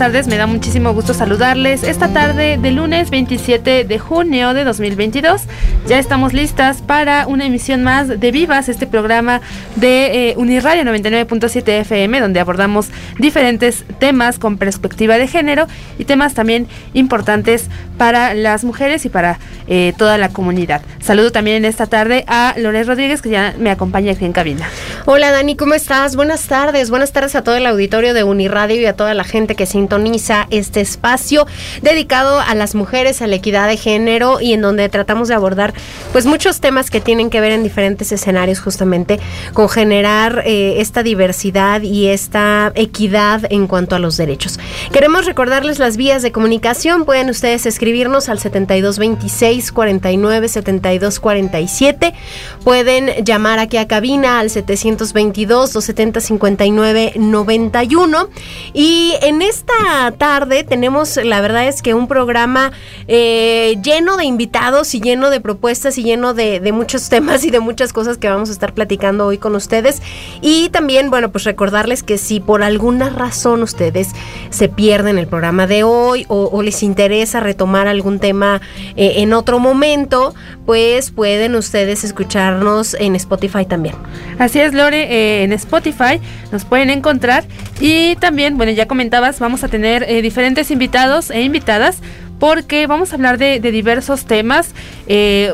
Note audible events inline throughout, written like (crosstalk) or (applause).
Tardes, me da muchísimo gusto saludarles. Esta tarde de lunes 27 de junio de 2022 ya estamos listas para una emisión más de Vivas, este programa de eh, Uniradio 99.7 FM, donde abordamos diferentes temas con perspectiva de género y temas también importantes para las mujeres y para eh, toda la comunidad. Saludo también en esta tarde a Lores Rodríguez, que ya me acompaña aquí en cabina. Hola Dani, ¿cómo estás? Buenas tardes, buenas tardes a todo el auditorio de Uniradio y a toda la gente que sintoniza este espacio dedicado a las mujeres, a la equidad de género y en donde tratamos de abordar pues muchos temas que tienen que ver en diferentes escenarios justamente con generar eh, esta diversidad y esta equidad en cuanto a los derechos. Queremos recordarles las vías de comunicación, pueden ustedes escribir escribirnos al 7226 49 72 47. Pueden llamar aquí a cabina al 722 270 59 91. Y en esta tarde tenemos, la verdad es que un programa eh, lleno de invitados y lleno de propuestas y lleno de, muchos (laughs) temas y de muchas cosas que vamos a estar platicando hoy con ustedes. Y también, bueno, pues recordarles que si por alguna razón ustedes se pierden el programa de hoy o, o les interesa retomar algún tema eh, en otro momento, pues pueden ustedes escucharnos en Spotify también. Así es, Lore, eh, en Spotify nos pueden encontrar y también, bueno, ya comentabas, vamos a tener eh, diferentes invitados e invitadas porque vamos a hablar de, diversos temas.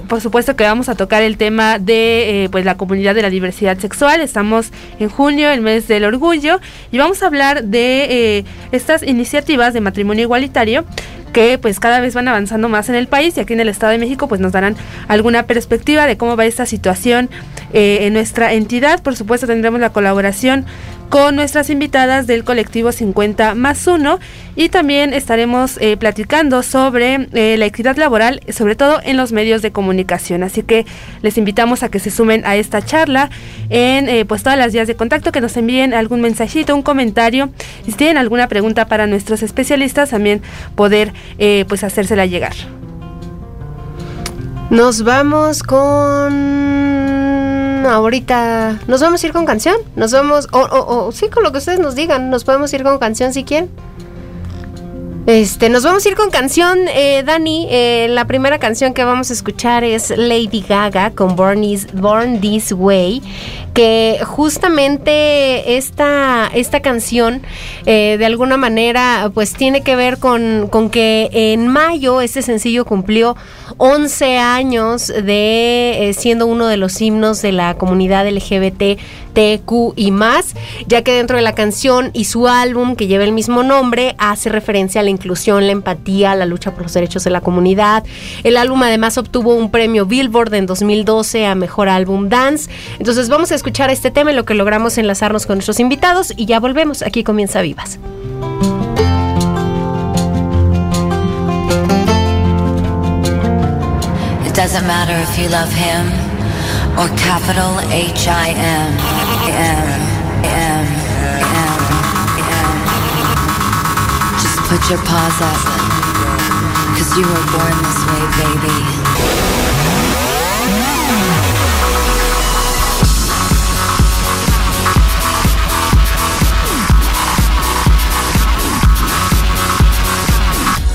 por supuesto que vamos a tocar el tema de pues la comunidad de la diversidad sexual. Estamos en junio, el mes del orgullo, y vamos a hablar de estas iniciativas de matrimonio igualitario que pues cada vez van avanzando más en el país y aquí en el Estado de México pues nos darán alguna perspectiva de cómo va esta situación eh, en nuestra entidad. Por supuesto tendremos la colaboración con nuestras invitadas del colectivo 50 más 1 y también estaremos eh, platicando sobre eh, la equidad laboral, sobre todo en los medios de comunicación. Así que les invitamos a que se sumen a esta charla en eh, pues todas las vías de contacto, que nos envíen algún mensajito, un comentario. Y si tienen alguna pregunta para nuestros especialistas, también poder pues hacérsela llegar. Nos vamos con ahorita. ¿Nos vamos a ir con canción? Nos vamos. O, o, sí, con lo que ustedes nos digan. Nos podemos ir con canción si quieren. Este, nos vamos a ir con canción, eh, Dani. Eh, la primera canción que vamos a escuchar es Lady Gaga con Born, Born This Way, que justamente esta, esta canción eh, de alguna manera pues tiene que ver con, con, que en mayo este sencillo cumplió 11 años de siendo uno de los himnos de la comunidad LGBT TQ y más, ya que dentro de la canción y su álbum que lleva el mismo nombre hace referencia a la inclusión, la empatía, la lucha por los derechos de la comunidad. El álbum además obtuvo un premio Billboard en 2012 a Mejor Álbum Dance. Entonces vamos a escuchar este tema en lo que logramos enlazarnos con nuestros invitados y ya volvemos. Aquí comienza Vivas. It doesn't matter if you love him. or capital H I M M M M M. Just put your paws up, cause you were born this way, baby.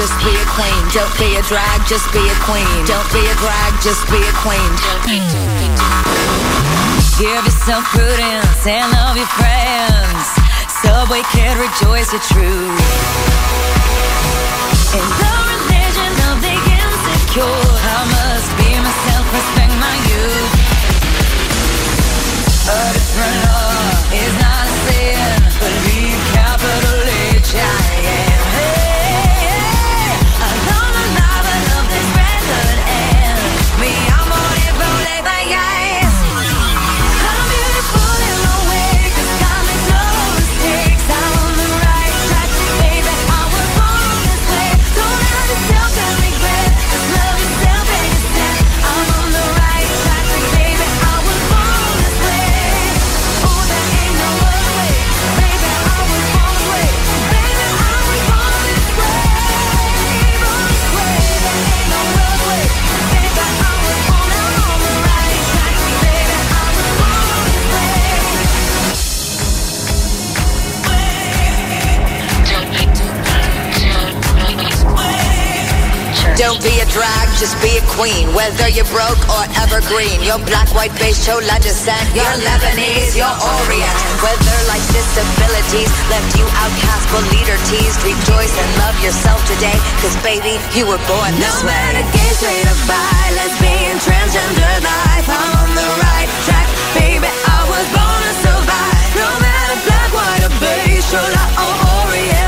Just be a queen. Don't be a drag, just be a queen. Don't be a drag, just be a queen. Give yourself prudence and love your friends. Subway kid, rejoice your truth. In the religion of the insecure, I must be myself, respect my youth. A different law is not a sin. Believe capital H I am. Whether you're broke or evergreen, you're black, white, beige, chola descent. You're Lebanese, you're Orient. Whether life's disabilities left you outcast but leader teased, rejoice and love yourself today. Cause baby, you were born No this way. matter gay, straight or bi, lesbian, transgender life, I'm on the right track, baby. I was born to survive. No matter black, white or beige, chola or Orient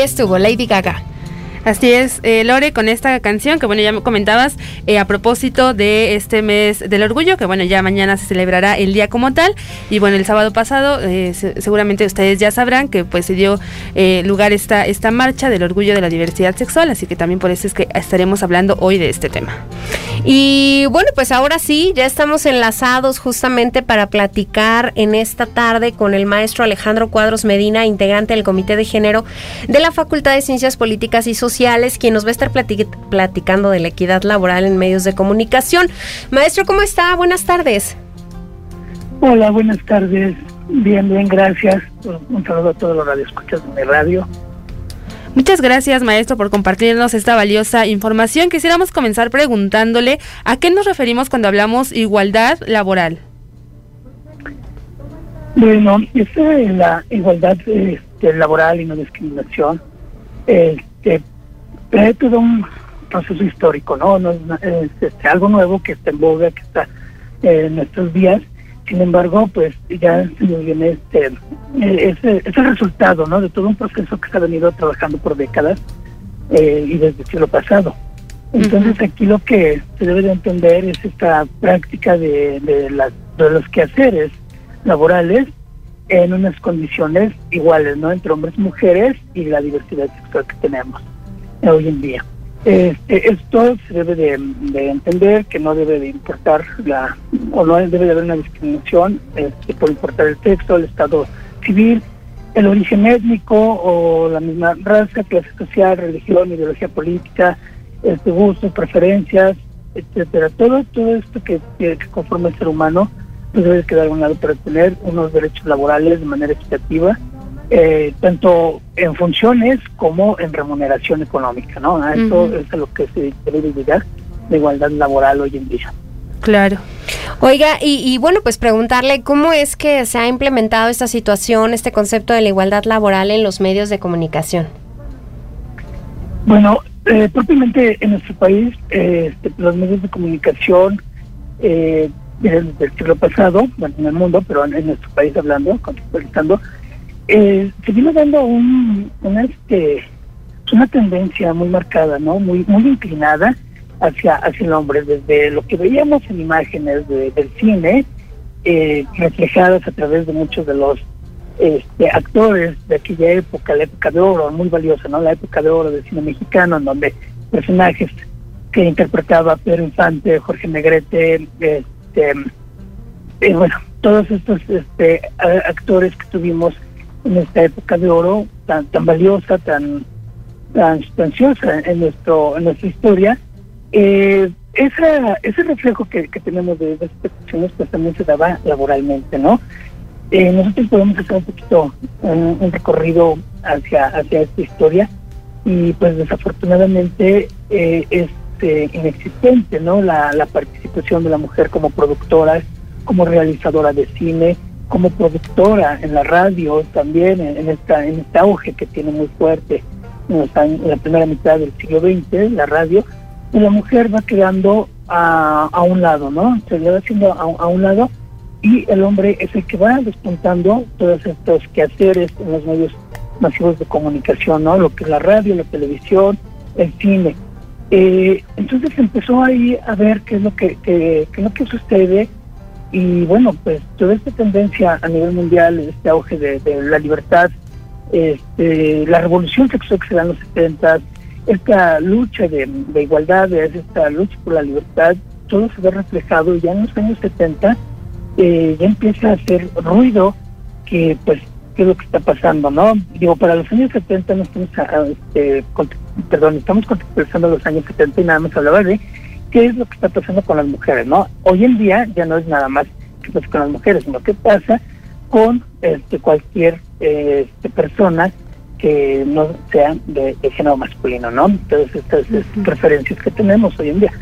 Estuvo Lady Gaga. Así es, eh, Lore, con esta canción que bueno, ya me comentabas eh, a propósito de este mes del orgullo, que bueno, ya mañana se celebrará el día como tal. Y bueno, el sábado pasado eh, se- seguramente ustedes ya sabrán que pues se dio lugar esta, esta marcha del orgullo de la diversidad sexual, así que también por eso es que estaremos hablando hoy de este tema. Y bueno, pues ahora sí, ya estamos enlazados justamente para platicar en esta tarde con el maestro Alejandro Cuadros Medina, integrante del Comité de Género de la Facultad de Ciencias Políticas y Sociales, quien nos va a estar plati- platicando de la equidad laboral en medios de comunicación. Maestro, ¿cómo está? Buenas tardes. Hola, buenas tardes. Bien, bien, gracias. Un saludo a todos los radioescuchas de mi radio. Muchas gracias, maestro, por compartirnos esta valiosa información. Quisiéramos comenzar preguntándole a qué nos referimos cuando hablamos igualdad laboral. Bueno, esta de la igualdad este, laboral y no discriminación, este, es todo un proceso histórico, ¿no? no es, este, algo nuevo que está en boga, que está en nuestros días. Sin embargo, pues ya se nos viene este, eh, ese, ese resultado, ¿no? De todo un proceso que se ha venido trabajando por décadas eh, y desde el siglo pasado. Entonces aquí lo que se debe de entender es esta práctica de, de, las- de los quehaceres laborales en unas condiciones iguales, ¿no? Entre hombres y mujeres y la diversidad sexual que tenemos hoy en día. Este, esto se debe de, de entender que no debe de importar la, o no debe de haber una discriminación este, por importar el sexo, el estado civil, el origen étnico o la misma raza, clase social, religión, ideología política, este, gustos, preferencias, etcétera. Todo, todo esto que, que conforma el ser humano pues debe quedar a un lado para tener unos derechos laborales de manera equitativa, eh, tanto en funciones como en remuneración económica, ¿no? A eso es a lo que se debe de llegar la igualdad laboral hoy en día. Claro. Oiga, y, y bueno, pues preguntarle cómo es que se ha implementado esta situación, este concepto de la igualdad laboral en los medios de comunicación. Bueno, eh, propiamente en nuestro país, eh, este, los medios de comunicación eh, desde el siglo pasado, bueno, en el mundo, pero en, en nuestro país hablando, contextualizando, eh, se vino dando un, este, una tendencia muy marcada, ¿no? Muy, muy inclinada hacia, hacia el hombre, desde lo que veíamos en imágenes de- del cine, eh, reflejadas a través de muchos de los este, actores de aquella época, la época de oro, muy valiosa. La época de oro del cine mexicano, en donde personajes que interpretaba Pedro Infante, Jorge Negrete, este, eh, bueno, todos estos este, actores que tuvimos en esta época de oro, tan, tan valiosa, tan, tan sustanciosa en, nuestro, en nuestra historia, eh, esa, ese reflejo que, que tenemos de, estas cuestiones pues también se daba laboralmente, ¿no? Eh, nosotros podemos hacer un poquito un, recorrido hacia, hacia esta historia y pues desafortunadamente eh, es eh, inexistente, ¿no? La participación de la mujer como productora, como realizadora de cine, como productora en la radio también, en, esta, en este auge que tiene muy fuerte en, los en la primera mitad del siglo XX, la radio, y la mujer va quedando a, a un lado, ¿no? Se va haciendo a, a un lado y el hombre es el que va despuntando todos estos quehaceres en los medios masivos de comunicación, ¿no? Lo que es la radio, la televisión, el cine. Eh, entonces empezó ahí a ver qué es lo que- qué es lo que sucede y bueno, pues toda esta tendencia a nivel mundial, este auge de, la libertad, este, la revolución sexual que se da en los 70, esta lucha de, de igualdades, esta lucha por la libertad, todo se ve reflejado ya en los años 70 eh, ya empieza a hacer ruido que pues qué es lo que está pasando, ¿no? Digo, para los años 70 no estamos, ah, este, cont- perdón, estamos contextualizando los años 70 y nada más hablaba de qué es lo que está pasando con las mujeres, ¿no? Hoy en día ya no es nada más que pasa con las mujeres, sino qué pasa con este, cualquier este, persona que no sea de, de género masculino, ¿no? Todas estas este, preferencias que tenemos hoy en día.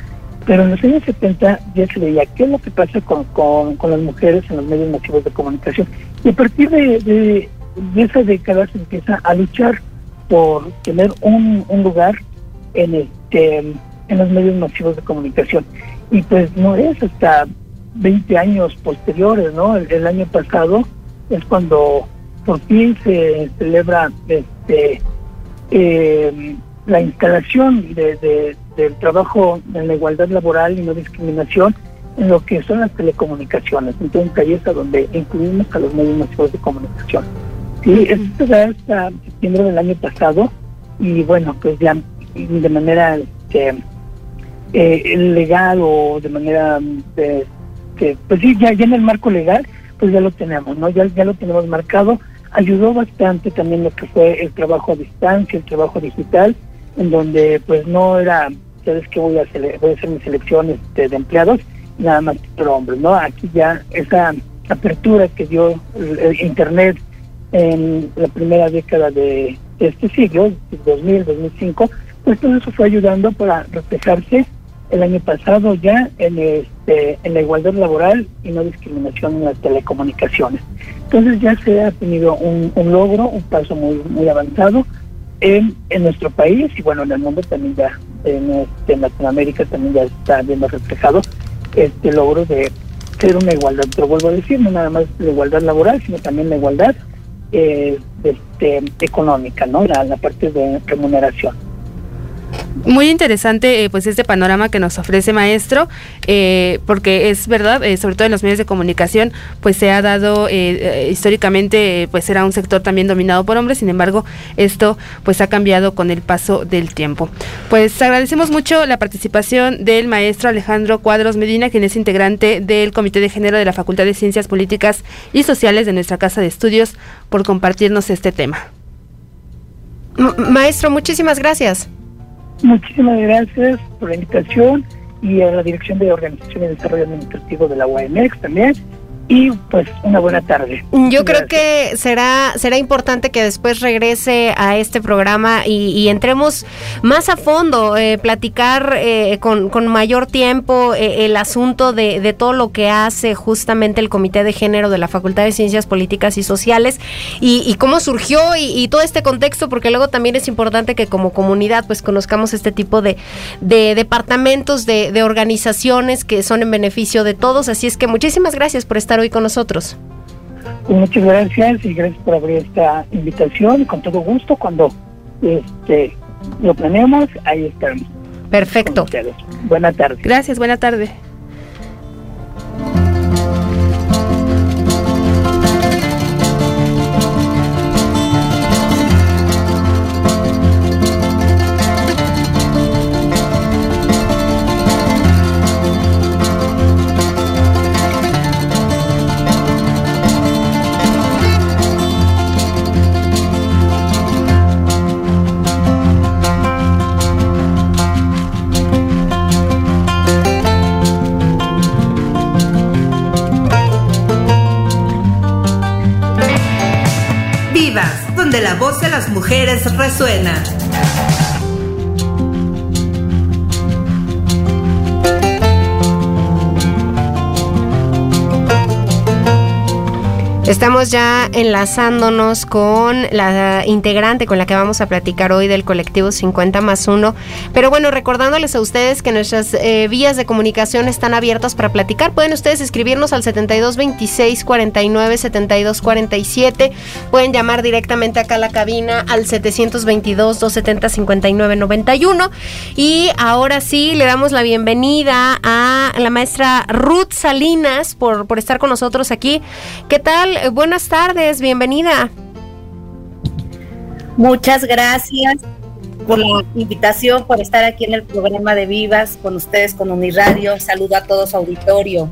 Pero en los años 70 ya se veía qué es lo que pasa con, con, con las mujeres en los medios masivos de comunicación. Y a partir de, de, de esa década se empieza a luchar por tener un, un lugar en este en los medios masivos de comunicación. Y pues no es hasta 20 años posteriores, ¿no? El, el año pasado es cuando por fin se celebra este eh, la instalación de, de- del trabajo en la igualdad laboral y no discriminación en lo que son las telecomunicaciones. Entonces ahí es a donde incluimos a los medios masivos de comunicación. Sí, esto se da hasta septiembre del año pasado y bueno, pues ya de manera este, eh, legal o de manera de, que pues sí, ya, ya en el marco legal, pues ya lo tenemos, ¿no? Ya, ya lo tenemos marcado. Ayudó bastante también lo que fue el trabajo a distancia, el trabajo digital, en donde pues no era, sabes que voy a hacer, voy a hacer mis selecciones de, de empleados, nada más por hombres, ¿no? Aquí ya esa apertura que dio el, Internet en la primera década de este siglo, 2000, 2005, pues todo eso fue ayudando para reflejarse el año pasado ya en este en la igualdad laboral y no discriminación en las telecomunicaciones. Entonces ya se ha tenido un, logro, un paso muy avanzado en, en nuestro país y bueno, en el mundo también ya, en, este, en Latinoamérica también ya está viendo reflejado este logro de ser una igualdad, pero vuelvo a decir, no nada más la igualdad laboral, sino también la igualdad eh, este, económica, ¿no? La parte de remuneración. Muy interesante, eh, pues este panorama que nos ofrece maestro, eh, porque es verdad, eh, sobre todo en los medios de comunicación, pues se ha dado históricamente, pues era un sector también dominado por hombres. Sin embargo, esto pues ha cambiado con el paso del tiempo. Pues agradecemos mucho la participación del maestro Alejandro Cuadros Medina, quien es integrante del Comité de Género de la Facultad de Ciencias Políticas y Sociales de nuestra casa de estudios, por compartirnos este tema. Maestro, muchísimas gracias. Muchísimas gracias por la invitación y a la Dirección de Organización y Desarrollo Administrativo de la UAMX también. Y pues una buena tarde. Yo creo que será, será importante que después regrese a este programa y, y entremos más a fondo, eh, platicar eh, con, con mayor tiempo eh, el asunto de, de todo lo que hace justamente el Comité de Género de la Facultad de Ciencias Políticas y Sociales y, y cómo surgió y, y todo este contexto, porque luego también es importante que como comunidad pues conozcamos este tipo de, de departamentos, de, de organizaciones que son en beneficio de todos. Así es que muchísimas gracias por estar hoy con nosotros. Pues muchas gracias y gracias por abrir esta invitación. Con todo gusto, cuando este lo planeemos, ahí estaremos. con Perfecto. ustedes. Buena tarde. Gracias, buena tarde. Mujeres resuena. Estamos ya enlazándonos con la integrante con la que vamos a platicar hoy del colectivo 50 más 1. Pero bueno, recordándoles a ustedes que nuestras eh, vías de comunicación están abiertas para platicar. Pueden ustedes escribirnos al 72 26 49 72 47. Pueden llamar directamente acá a la cabina al 722 270 59 91. Y ahora sí, le damos la bienvenida a la maestra Ruth Salinas por, por estar con nosotros aquí. ¿Qué tal? Eh, Buenas tardes, bienvenida. Muchas gracias por la invitación, por estar aquí en el programa de Vivas con ustedes, con Uniradio. Saludo a todos su auditorio.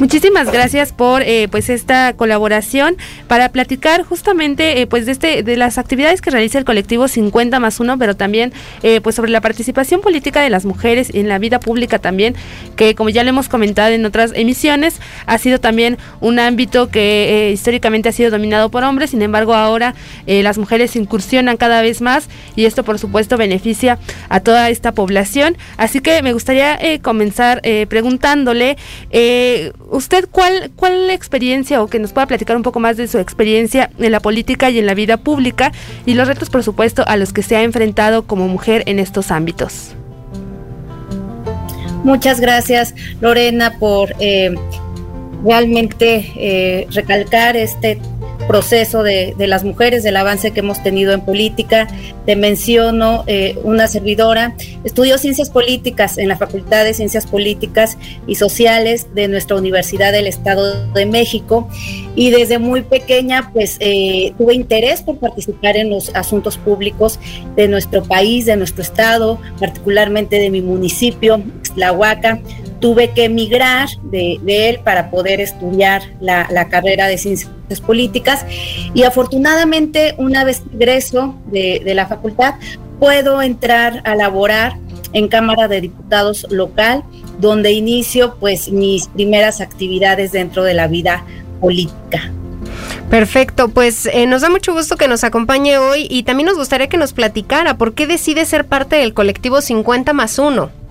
Muchísimas gracias por eh, pues esta colaboración para platicar justamente eh, pues de este de las actividades que realiza el colectivo 50 más 1, pero también eh, pues sobre la participación política de las mujeres en la vida pública también, que como ya lo hemos comentado en otras emisiones, ha sido también un ámbito que eh, históricamente ha sido dominado por hombres, sin embargo ahora eh, las mujeres incursionan cada vez más y esto por supuesto beneficia a toda esta población. Así que me gustaría eh, comenzar preguntándole ¿Usted cuál, cuál experiencia o que nos pueda platicar un poco más de su experiencia en la política y en la vida pública y los retos, por supuesto, a los que se ha enfrentado como mujer en estos ámbitos? Muchas gracias, Lorena, por eh, realmente eh, recalcar este proceso de, de, las mujeres, del avance que hemos tenido en política. Te menciono eh, una servidora, estudió ciencias políticas en la Facultad de Ciencias Políticas y Sociales de nuestra Universidad del Estado de México. Y desde muy pequeña pues eh, tuve interés por participar en los asuntos públicos de nuestro país, de nuestro estado, particularmente de mi municipio, Tlahuaca tuve que emigrar de, él para poder estudiar la, carrera de ciencias políticas y afortunadamente una vez egreso de, de, la facultad puedo entrar a laborar en Cámara de Diputados local donde inicio pues mis primeras actividades dentro de la vida política. Perfecto, pues eh, nos da mucho gusto que nos acompañe hoy y también nos gustaría que nos platicara por qué decide ser parte del colectivo 50 más 1.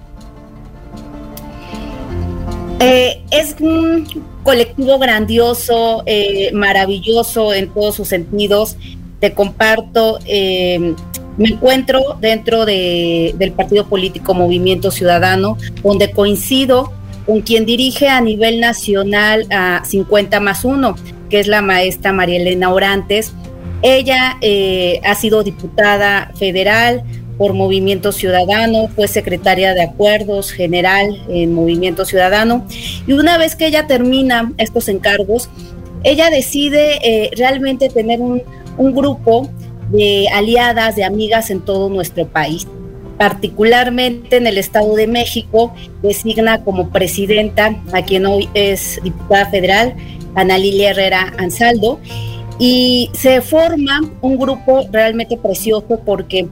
Eh, es, mm, colectivo grandioso, eh, maravilloso en todos sus sentidos. Te comparto, eh, me encuentro dentro de- del partido político Movimiento Ciudadano, donde coincido con quien dirige a nivel nacional a 50 más 1, que es la maestra María Elena Orantes. Ella ha sido diputada federal por Movimiento Ciudadano, fue secretaria de Acuerdos General en Movimiento Ciudadano y una vez que ella termina estos encargos, ella decide eh, realmente tener un, un grupo de aliadas, de amigas en todo nuestro país. Particularmente en el Estado de México, designa como presidenta a quien hoy es diputada federal, Ana Lilia Herrera Ansaldo, y se forma un grupo realmente precioso porque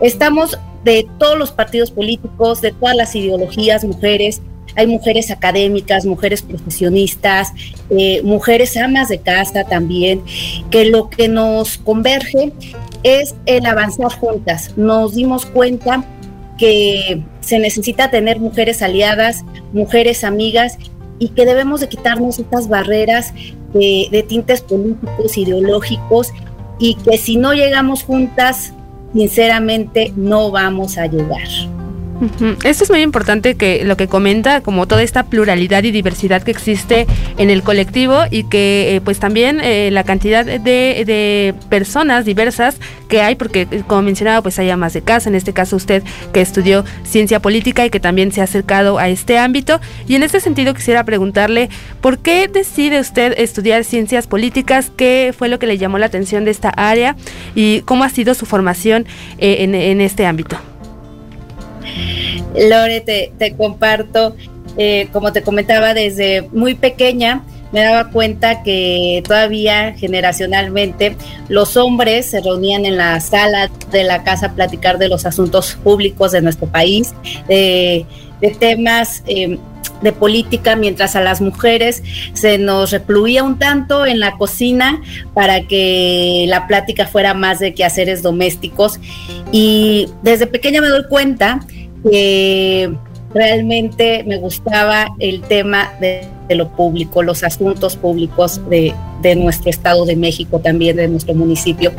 estamos de todos los partidos políticos, de todas las ideologías, mujeres, hay mujeres académicas, mujeres profesionistas, eh, mujeres amas de casa también, que lo que nos converge es el avanzar juntas. Nos dimos cuenta que se necesita tener mujeres aliadas, mujeres amigas y que debemos de quitarnos estas barreras de, de tintes políticos, ideológicos y que si no llegamos juntas, sinceramente no vamos a llegar. Esto es muy importante que lo que comenta, como toda esta pluralidad y diversidad que existe en el colectivo y que eh, pues también eh, la cantidad de, personas diversas que hay, porque eh, como mencionaba pues hay más de casa, en este caso usted que estudió ciencia política y que también se ha acercado a este ámbito. Y en este sentido quisiera preguntarle, ¿por qué decide usted estudiar ciencias políticas? ¿Qué fue lo que le llamó la atención de esta área? ¿Y cómo ha sido su formación en este ámbito? Lore, te, comparto, eh, como te comentaba, desde muy pequeña me daba cuenta que todavía generacionalmente los hombres se reunían en la sala de la casa a platicar de los asuntos públicos de nuestro país, de temas eh, de política, mientras a las mujeres se nos recluía un tanto en la cocina para que la plática fuera más de quehaceres domésticos. Y desde pequeña me doy cuenta que realmente me gustaba el tema de, de lo público, los asuntos públicos de, de, nuestro Estado de México, también de nuestro municipio.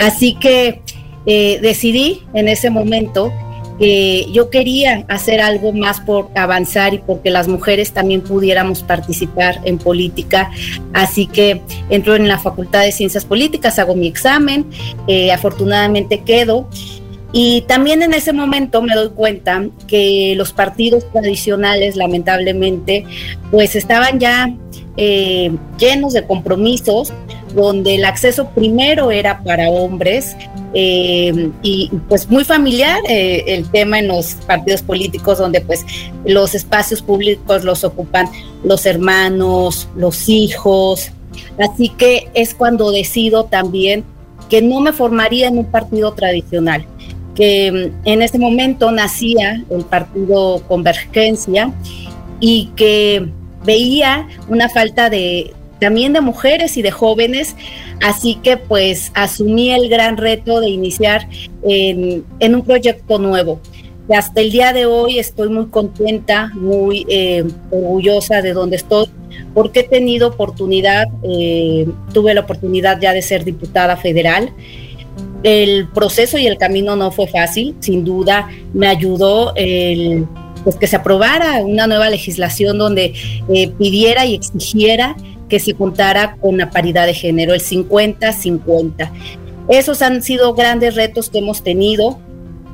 Así que eh, decidí en ese momento yo quería hacer algo más por avanzar y porque las mujeres también pudiéramos participar en política. Así que entro en la Facultad de Ciencias Políticas, hago mi examen, eh, afortunadamente quedo. Y también en ese momento me doy cuenta que los partidos tradicionales, lamentablemente, pues estaban ya eh, llenos de compromisos, donde el acceso primero era para hombres eh, y pues muy familiar eh, el tema en los partidos políticos, donde pues los espacios públicos los ocupan los hermanos, los hijos. Así que es cuando decido también que no me formaría en un partido tradicional que en ese momento nacía el partido Convergencia y que veía una falta de también de mujeres y de jóvenes, así que pues asumí el gran reto de iniciar en, un proyecto nuevo. Y hasta el día de hoy estoy muy contenta, muy eh, orgullosa de donde estoy, porque he tenido oportunidad, eh, tuve la oportunidad ya de ser diputada federal, el proceso y el camino no fue fácil, sin duda me ayudó el pues que se aprobara una nueva legislación donde eh, pidiera y exigiera que se contara con la paridad de género, el 50-50. Esos han sido grandes retos que hemos tenido,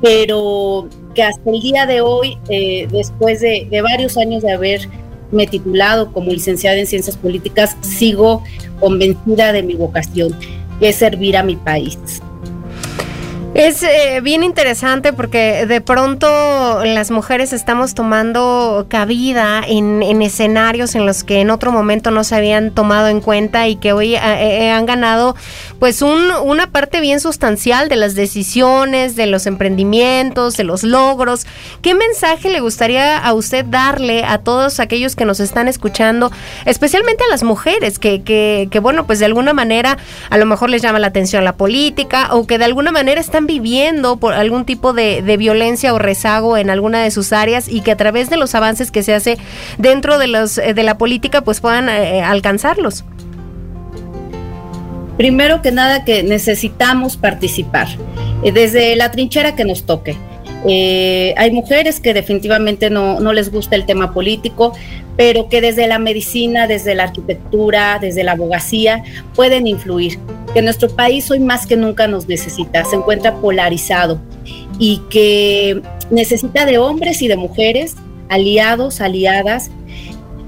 pero que hasta el día de hoy, eh, después de, de varios años de haberme titulado como licenciada en ciencias políticas, sigo convencida de mi vocación, que es servir a mi país. Es eh, bien interesante porque de pronto las mujeres estamos tomando cabida en, en, escenarios en los que en otro momento no se habían tomado en cuenta y que hoy eh, eh, han ganado pues un, una parte bien sustancial de las decisiones, de los emprendimientos, de los logros. ¿Qué mensaje le gustaría a usted darle a todos aquellos que nos están escuchando, especialmente a las mujeres que, que, que bueno, pues de alguna manera a lo mejor les llama la atención la política o que de alguna manera están viviendo por algún tipo de, violencia o rezago en alguna de sus áreas y que a través de los avances que se hace dentro de los eh, de la política pues puedan eh, alcanzarlos. Primero que nada que necesitamos participar, eh, desde la trinchera que nos toque. Eh, hay mujeres que definitivamente no, no les gusta el tema político, pero que desde la medicina, desde la arquitectura, desde la abogacía, pueden influir. Que nuestro país hoy más que nunca nos necesita, se encuentra polarizado y que necesita de hombres y de mujeres, aliados, aliadas,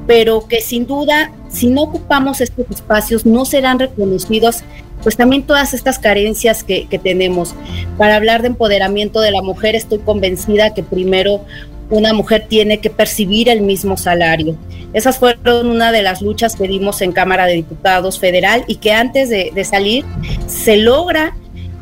pero que sin duda, si no ocupamos estos espacios, no serán reconocidos pues también todas estas carencias que, que tenemos. Para hablar de empoderamiento de la mujer, estoy convencida que primero una mujer tiene que percibir el mismo salario. Esas fueron una de las luchas que dimos en Cámara de Diputados Federal y que antes de, de salir se logra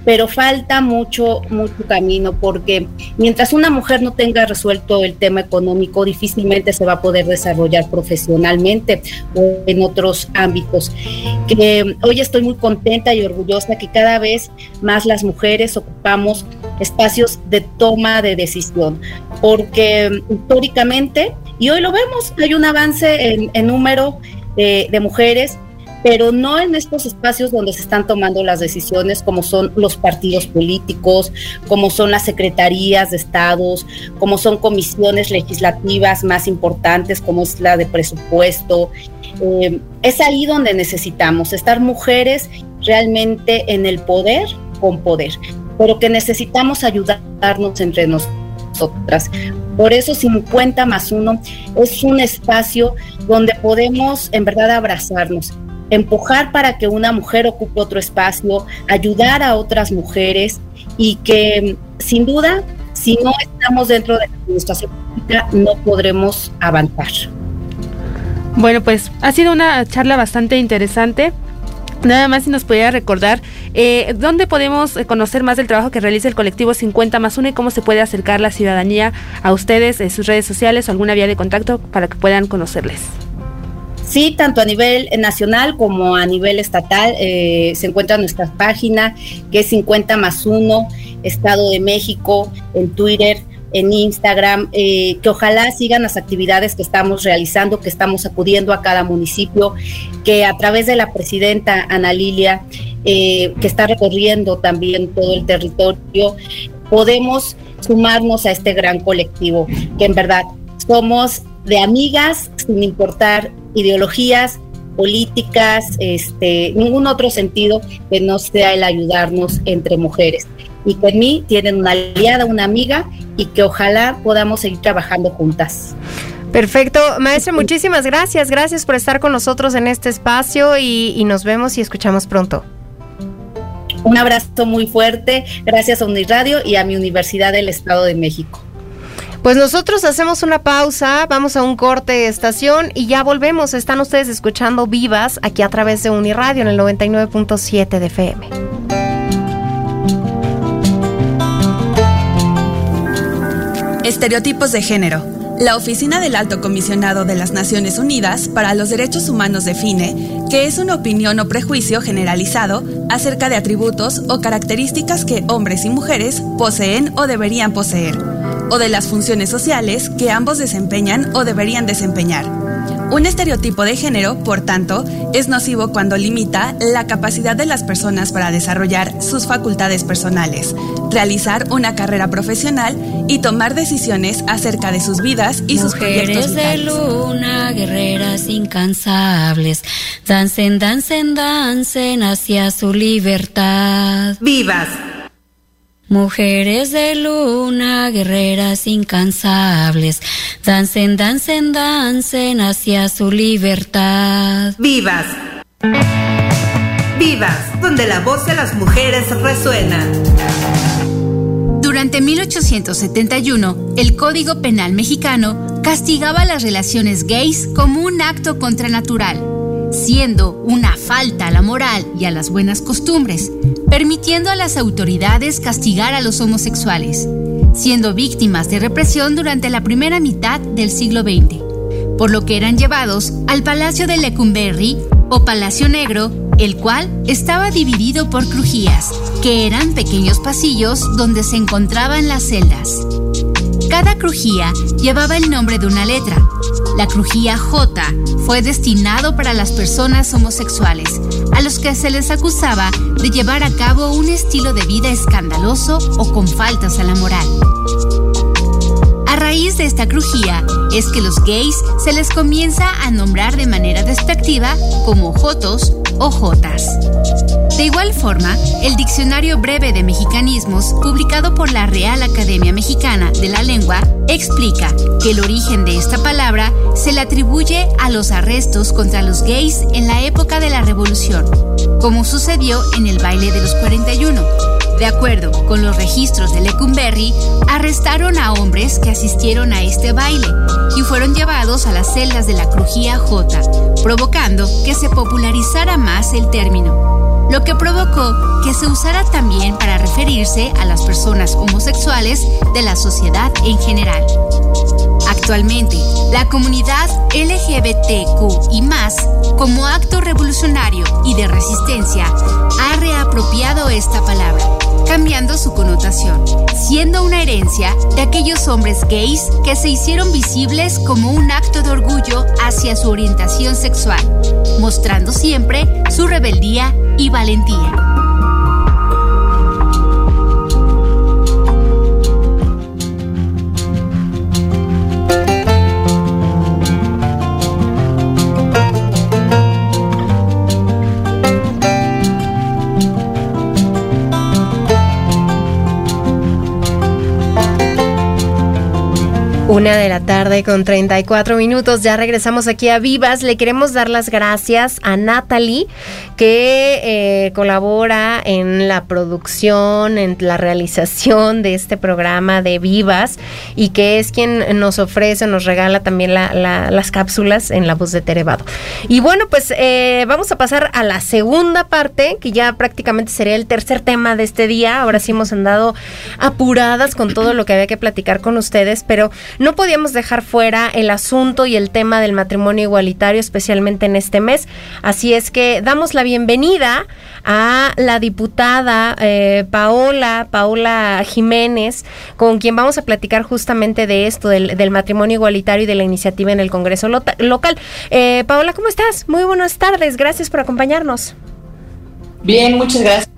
pero falta mucho, mucho camino porque mientras una mujer no tenga resuelto el tema económico, difícilmente se va a poder desarrollar profesionalmente o en otros ámbitos. Que hoy estoy muy contenta y orgullosa que cada vez más las mujeres ocupamos espacios de toma de decisión, porque históricamente, y hoy lo vemos, hay un avance en, en número de, de mujeres pero no en estos espacios donde se están tomando las decisiones, como son los partidos políticos, como son las secretarías de estados, como son comisiones legislativas más importantes, como es la de presupuesto. Eh, es ahí donde necesitamos estar mujeres realmente en el poder con poder, pero que necesitamos ayudarnos entre nosotras. Por eso 50 más 1 es un espacio donde podemos en verdad abrazarnos, empujar para que una mujer ocupe otro espacio, ayudar a otras mujeres y que sin duda, si no estamos dentro de la administración pública, no podremos avanzar. Bueno, pues ha sido una charla bastante interesante. Nada más si nos pudiera recordar eh, dónde podemos conocer más del trabajo que realiza el colectivo 50 más 1 y cómo se puede acercar la ciudadanía a ustedes en sus redes sociales o alguna vía de contacto para que puedan conocerles. Sí, tanto a nivel nacional como a nivel estatal eh, se encuentra nuestra página que es 50 más 1, Estado de México, en Twitter, en Instagram, eh, que ojalá sigan las actividades que estamos realizando, que estamos acudiendo a cada municipio, que a través de la presidenta Ana Lilia, eh, que está recorriendo también todo el territorio, podemos sumarnos a este gran colectivo, que en verdad somos de amigas sin importar ideologías, políticas, este, ningún otro sentido que no sea el ayudarnos entre mujeres. Y que en mí tienen una aliada, una amiga y que ojalá podamos seguir trabajando juntas. Perfecto, maestra, muchísimas gracias. Gracias por estar con nosotros en este espacio y, y nos vemos y escuchamos pronto. Un abrazo muy fuerte, gracias a Uniradio y a mi Universidad del Estado de México. Pues nosotros hacemos una pausa, vamos a un corte de estación y ya volvemos. Están ustedes escuchando Vivas aquí a través de Uniradio en el 99.7 de FM. Estereotipos de género. La Oficina del Alto Comisionado de las Naciones Unidas para los Derechos Humanos define que es una opinión o prejuicio generalizado acerca de atributos o características que hombres y mujeres poseen o deberían poseer, o de las funciones sociales que ambos desempeñan o deberían desempeñar. Un estereotipo de género, por tanto, es nocivo cuando limita la capacidad de las personas para desarrollar sus facultades personales, realizar una carrera profesional y tomar decisiones acerca de sus vidas y sus proyectos Mujeres de vitales. luna, guerreras incansables, dancen, dancen, dancen hacia su libertad. Vivas. Mujeres de luna, guerreras incansables, dancen, dancen, dancen hacia su libertad. Vivas. Vivas, donde la voz de las mujeres resuena. Durante 1871, el Código Penal mexicano castigaba las relaciones gays como un acto contranatural, siendo una falta a la moral y a las buenas costumbres, permitiendo a las autoridades castigar a los homosexuales, siendo víctimas de represión durante la primera mitad del siglo XX, por lo que eran llevados al Palacio de Lecumberri o Palacio Negro el cual estaba dividido por crujías, que eran pequeños pasillos donde se encontraban las celdas. Cada crujía llevaba el nombre de una letra. La crujía J fue destinado para las personas homosexuales, a los que se les acusaba de llevar a cabo un estilo de vida escandaloso o con faltas a la moral. A raíz de esta crujía es que los gays se les comienza a nombrar de manera despectiva como jotos o jotas. De igual forma, el Diccionario Breve de Mexicanismos, publicado por la Real Academia Mexicana de la Lengua, explica que el origen de esta palabra se le atribuye a los arrestos contra los gays en la época de la Revolución, como sucedió en el baile de los 41. De acuerdo con los registros de Lecumberri, arrestaron a hombres que asistieron a este baile y fueron llevados a las celdas de la Crujía J, provocando que se popularizara más el término, lo que provocó que se usara también para referirse a las personas homosexuales de la sociedad en general. Actualmente, la comunidad LGBTQ y más, como acto revolucionario y de resistencia, ha reapropiado esta palabra, cambiando su connotación, siendo una herencia de aquellos hombres gays que se hicieron visibles como un acto de orgullo hacia su orientación sexual, mostrando siempre su rebeldía y valentía. Una de la tarde con 34 minutos. Ya regresamos aquí a Vivas. Le queremos dar las gracias a Natalie, que eh, colabora en la producción, en la realización de este programa de Vivas y que es quien nos ofrece, nos regala también la- la- las cápsulas en la voz de Terevado. Y bueno, pues eh, vamos a pasar a la segunda parte, que ya prácticamente sería el tercer tema de este día. Ahora sí hemos andado apuradas con todo lo que había que platicar con ustedes, pero no podíamos dejar fuera el asunto y el tema del matrimonio igualitario, especialmente en este mes. Así es que damos la bienvenida a la diputada eh, Paola, Paola Jiménez, con quien vamos a platicar justamente de esto, del, matrimonio igualitario y de la iniciativa en el Congreso local. Eh, Paola, ¿cómo estás? Muy buenas tardes, gracias por acompañarnos. Bien, muchas gracias.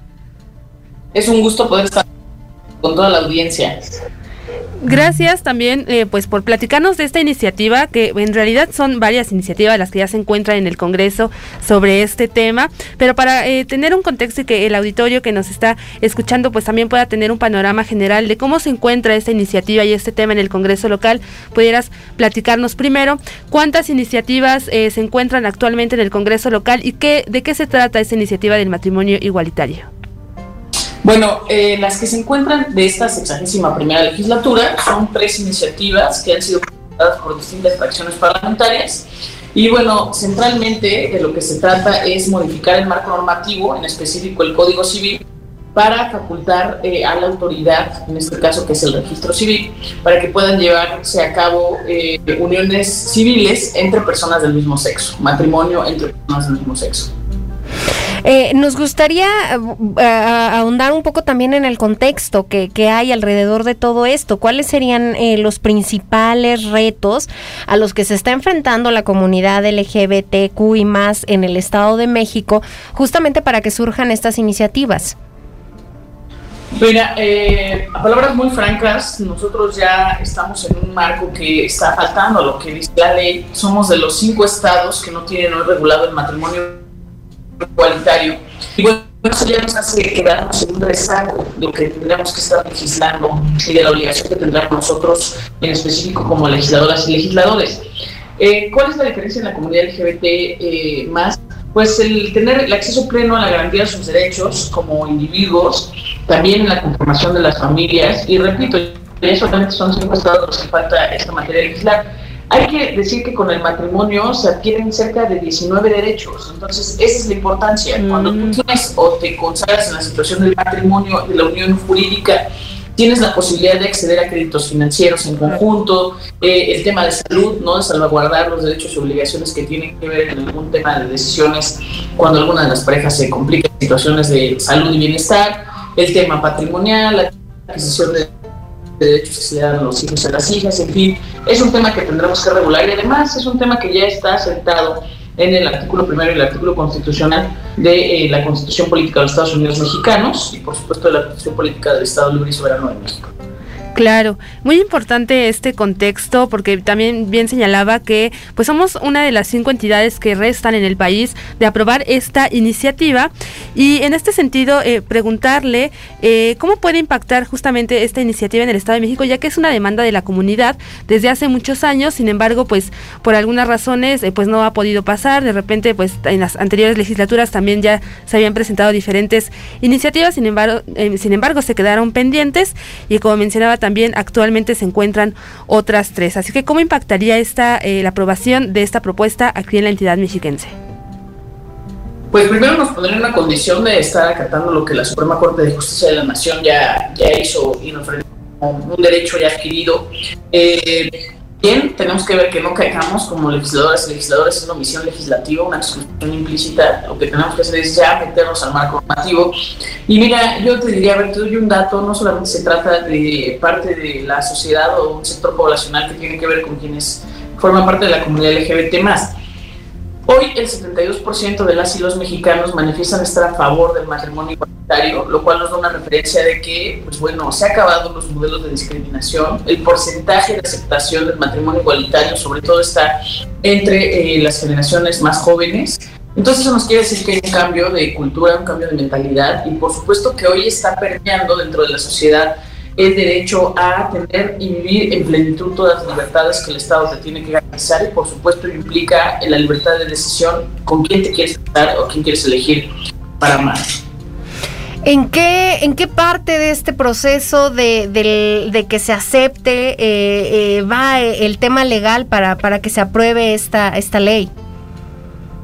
Es un gusto poder estar con toda la audiencia. Gracias también eh, pues por platicarnos de esta iniciativa, que en realidad son varias iniciativas las que ya se encuentran en el Congreso sobre este tema, pero para eh, tener un contexto y que el auditorio que nos está escuchando pues también pueda tener un panorama general de cómo se encuentra esta iniciativa y este tema en el Congreso local, pudieras platicarnos primero cuántas iniciativas eh, se encuentran actualmente en el Congreso local y qué, de qué se trata esta iniciativa del matrimonio igualitario. Bueno, eh, las que se encuentran de esta sexagésima primera legislatura son tres iniciativas que han sido presentadas por distintas fracciones parlamentarias. Y bueno, centralmente de lo que se trata es modificar el marco normativo, en específico el Código Civil, para facultar eh, a la autoridad, en este caso que es el registro civil, para que puedan llevarse a cabo eh, uniones civiles entre personas del mismo sexo, matrimonio entre personas del mismo sexo. Eh, nos gustaría eh, ahondar un poco también en el contexto que, que hay alrededor de todo esto. ¿Cuáles serían eh, los principales retos a los que se está enfrentando la comunidad LGBTQ y más en el Estado de México, justamente para que surjan estas iniciativas? Mira, eh, a palabras muy francas, nosotros ya estamos en un marco que está faltando a lo que dice la ley. Somos de los cinco estados que no tienen hoy regulado el matrimonio igualitario. Y bueno, eso ya nos hace quedarnos en un rezago de lo que tendríamos que estar legislando y de la obligación que tendremos nosotros, en específico como legisladoras y legisladores. Eh, ¿Cuál es la diferencia en la comunidad LGBT eh, más? Pues el tener el acceso pleno a la garantía de sus derechos como individuos, también en la conformación de las familias, y repito, ya solamente son cinco estados los que falta esta materia legislar. Hay que decir que con el matrimonio se adquieren cerca de 19 derechos, entonces esa es la importancia. Cuando tú tienes o te consagras en la situación del matrimonio, de la unión jurídica, tienes la posibilidad de acceder a créditos financieros en conjunto, eh, el tema de salud, ¿no? de salvaguardar los derechos y obligaciones que tienen que ver en algún tema de decisiones cuando alguna de las parejas se complica en situaciones de salud y bienestar, el tema patrimonial, la adquisición de derechos que se le dan a los hijos y a las hijas, en fin, es un tema que tendremos que regular y además es un tema que ya está sentado en el artículo primero y el artículo constitucional de eh, la Constitución Política de los Estados Unidos Mexicanos y por supuesto de la Constitución Política del Estado Libre y Soberano de México. Claro, muy importante este contexto porque también bien señalaba que pues somos una de las cinco entidades que restan en el país de aprobar esta iniciativa. Y en este sentido eh, preguntarle eh, cómo puede impactar justamente esta iniciativa en el Estado de México ya que es una demanda de la comunidad desde hace muchos años, sin embargo pues por algunas razones eh, pues no ha podido pasar, de repente pues en las anteriores legislaturas también ya se habían presentado diferentes iniciativas, sin embargo, eh, sin embargo se quedaron pendientes. Y como mencionaba también actualmente se encuentran otras tres. Así que, ¿cómo impactaría esta eh, la aprobación de esta propuesta aquí en la entidad mexiquense? Pues primero nos pondría en una condición de estar acatando lo que la Suprema Corte de Justicia de la Nación ya, ya hizo y nos un derecho ya adquirido. Eh, bien, tenemos que ver que no caigamos como legisladoras y legisladores en una omisión legislativa, una exclusión implícita. Lo que tenemos que hacer es ya meternos al marco normativo. Y mira, yo te diría, a ver, te doy un dato, no solamente se trata de parte de la sociedad o un sector poblacional que tiene que ver con quienes forman parte de la comunidad LGBT más. Hoy el 72% de las y los mexicanos manifiestan estar a favor del matrimonio igualitario, lo cual nos da una referencia de que, pues bueno, se han acabado los modelos de discriminación, el porcentaje de aceptación del matrimonio igualitario sobre todo está entre eh, las generaciones más jóvenes. Entonces eso nos quiere decir que hay un cambio de cultura, un cambio de mentalidad y por supuesto que hoy está permeando dentro de la sociedad el derecho a tener y vivir en plenitud todas las libertades que el Estado te tiene que garantizar y por supuesto implica la libertad de decisión con quién te quieres casar o quién quieres elegir para amar. ¿En qué, ¿En qué parte de este proceso de, del- de que se acepte eh, eh, va el tema legal para, para que se apruebe esta, esta ley?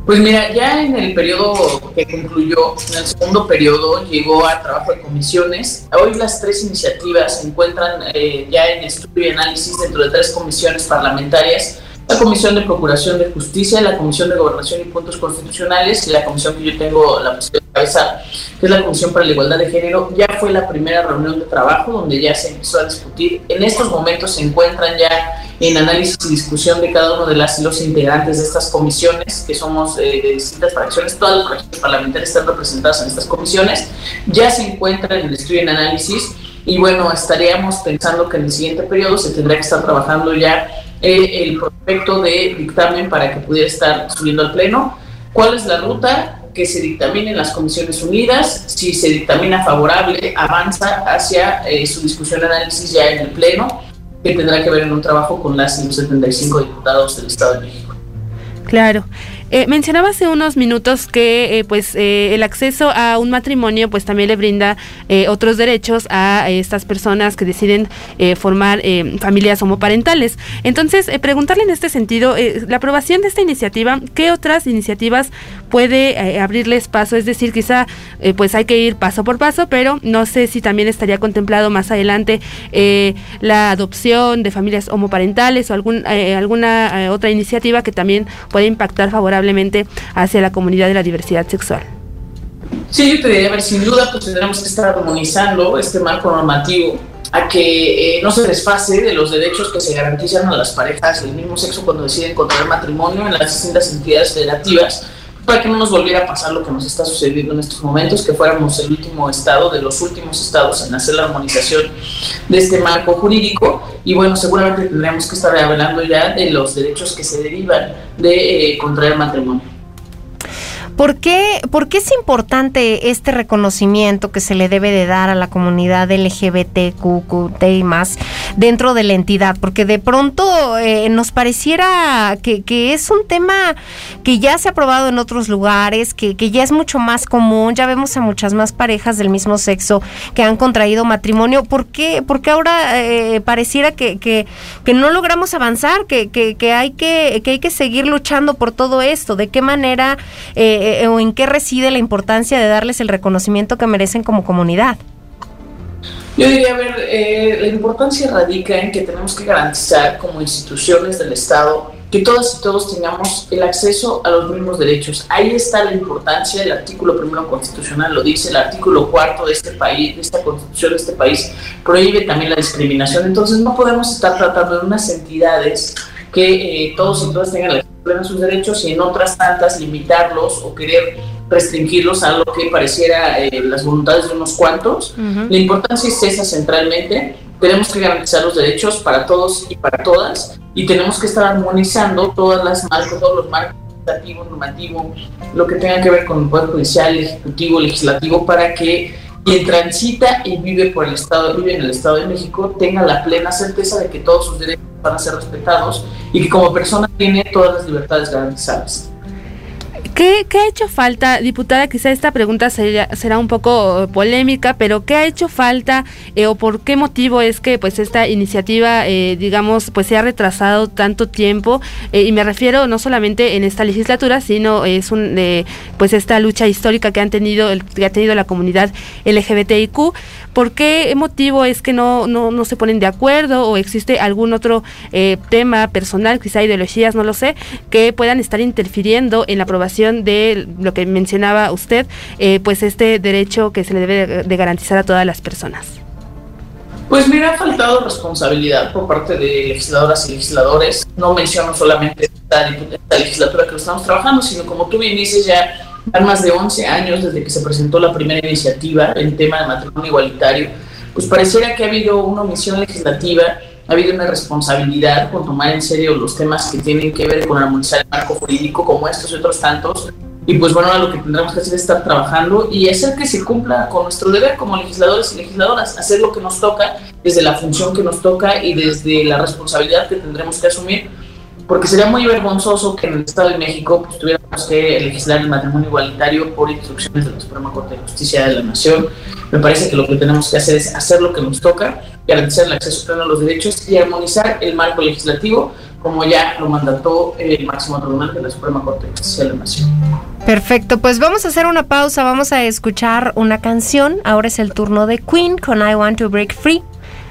Pues mira, ya en el periodo que concluyó, en el segundo periodo, llegó a trabajo de comisiones. Hoy las tres iniciativas se encuentran eh, ya en estudio y análisis dentro de tres comisiones parlamentarias. La Comisión de Procuración de Justicia, la Comisión de Gobernación y Puntos Constitucionales y la comisión que yo tengo la posibilidad de encabezar, que es la Comisión para la Igualdad de Género. Ya fue la primera reunión de trabajo donde ya se empezó a discutir. En estos momentos se encuentran ya en análisis y discusión de cada uno de los integrantes de estas comisiones, que somos eh, de distintas fracciones, todas las fracciones parlamentarias están representadas en estas comisiones, ya se encuentra en el estudio en análisis, y bueno, estaríamos pensando que en el siguiente periodo se tendría que estar trabajando ya eh, el proyecto de dictamen para que pudiera estar subiendo al Pleno. ¿Cuál es la ruta? que se dictamine en las Comisiones Unidas, si se dictamina favorable, avanza hacia eh, su discusión análisis ya en el Pleno, que tendrá que ver en un trabajo con las 175 diputados del Estado de México. Claro. Eh, mencionaba hace unos minutos que eh, pues eh, el acceso a un matrimonio pues también le brinda eh, otros derechos a estas personas que deciden eh, formar familias homoparentales. Entonces, preguntarle en este sentido, la aprobación de esta iniciativa, ¿qué otras iniciativas puede abrirles paso? Es decir, quizá pues hay que ir paso por paso, pero no sé si también estaría contemplado más adelante la adopción de familias homoparentales o algún, alguna otra iniciativa que también puede impactar favorablemente hacia la comunidad de la diversidad sexual. Sí, yo te diría, sin duda, pues tendremos que estar armonizando este marco normativo a que eh, no se desfase de los derechos que se garantizan a las parejas del mismo sexo cuando deciden contraer matrimonio en las distintas entidades federativas, para que no nos volviera a pasar lo que nos está sucediendo en estos momentos, que fuéramos el último estado de los últimos estados en hacer la armonización de este marco jurídico. Y bueno, seguramente tendremos que estar hablando ya de los derechos que se derivan de eh, contraer matrimonio. ¿Por qué, ¿Por qué es importante este reconocimiento que se le debe de dar a la comunidad LGBTQT y más dentro de la entidad? Porque de pronto eh, nos pareciera que, que es un tema que ya se ha aprobado en otros lugares, que, que ya es mucho más común, ya vemos a muchas más parejas del mismo sexo que han contraído matrimonio. ¿Por qué, por qué ahora eh, pareciera que, que, no logramos avanzar, que, que, que hay que, que hay que seguir luchando por todo esto? ¿De qué manera eh, eh, o en qué reside la importancia de darles el reconocimiento que merecen como comunidad? Yo diría, a ver, eh, la importancia radica en que tenemos que garantizar como instituciones del Estado que todas y todos tengamos el acceso a los mismos derechos. Ahí está la importancia, el artículo primero constitucional lo dice, el artículo cuarto de este país, de esta constitución de este país, prohíbe también la discriminación. Entonces no podemos estar tratando de unas entidades que eh, todos y todas tengan plena sus derechos y en otras tantas limitarlos o querer restringirlos a lo que pareciera eh, las voluntades de unos cuantos. La importancia es esa centralmente. Tenemos que garantizar los derechos para todos y para todas y tenemos que estar armonizando todas las marcos, todos los marcos legislativos, normativos, lo que tenga que ver con el Poder Judicial, Ejecutivo, Legislativo, para que quien transita y vive por el Estado, vive en el Estado de México, tenga la plena certeza de que todos sus derechos van a ser respetados y que como persona tiene todas las libertades garantizadas. ¿Qué, ¿Qué, ha hecho falta, diputada? Quizá esta pregunta será, será un poco polémica, pero ¿qué ha hecho falta eh, o por qué motivo es que pues esta iniciativa, eh, digamos, pues se ha retrasado tanto tiempo? Eh, y me refiero no solamente en esta legislatura, sino es un pues esta lucha histórica que han tenido que ha tenido la comunidad LGBTIQ. ¿Por qué motivo es que no, no, no se ponen de acuerdo o existe algún otro tema personal, quizá ideologías, no lo sé, que puedan estar interfiriendo en la aprobación de lo que mencionaba usted, eh, pues este derecho que se le debe de garantizar a todas las personas? Pues mira, ha faltado responsabilidad por parte de legisladoras y legisladores. No menciono solamente esta, esta legislatura que estamos trabajando, sino como tú bien dices, ya han más de 11 años desde que se presentó la primera iniciativa en tema de matrimonio igualitario. Pues pareciera que ha habido una omisión legislativa ha habido una responsabilidad con tomar en serio los temas que tienen que ver con armonizar el marco jurídico como estos y otros tantos. Y pues bueno, lo que tendremos que hacer es estar trabajando y hacer que se cumpla con nuestro deber como legisladores y legisladoras, hacer lo que nos toca desde la función que nos toca y desde la responsabilidad que tendremos que asumir porque sería muy vergonzoso que en el Estado de México pues, tuviéramos que legislar el matrimonio igualitario por instrucciones de la Suprema Corte de Justicia de la Nación. Me parece que lo que tenemos que hacer es hacer lo que nos toca, garantizar el acceso pleno a los derechos y armonizar el marco legislativo, como ya lo mandató el máximo tribunal de la Suprema Corte de Justicia de la Nación. Perfecto, pues vamos a hacer una pausa, vamos a escuchar una canción. Ahora es el turno de Queen con I Want to Break Free.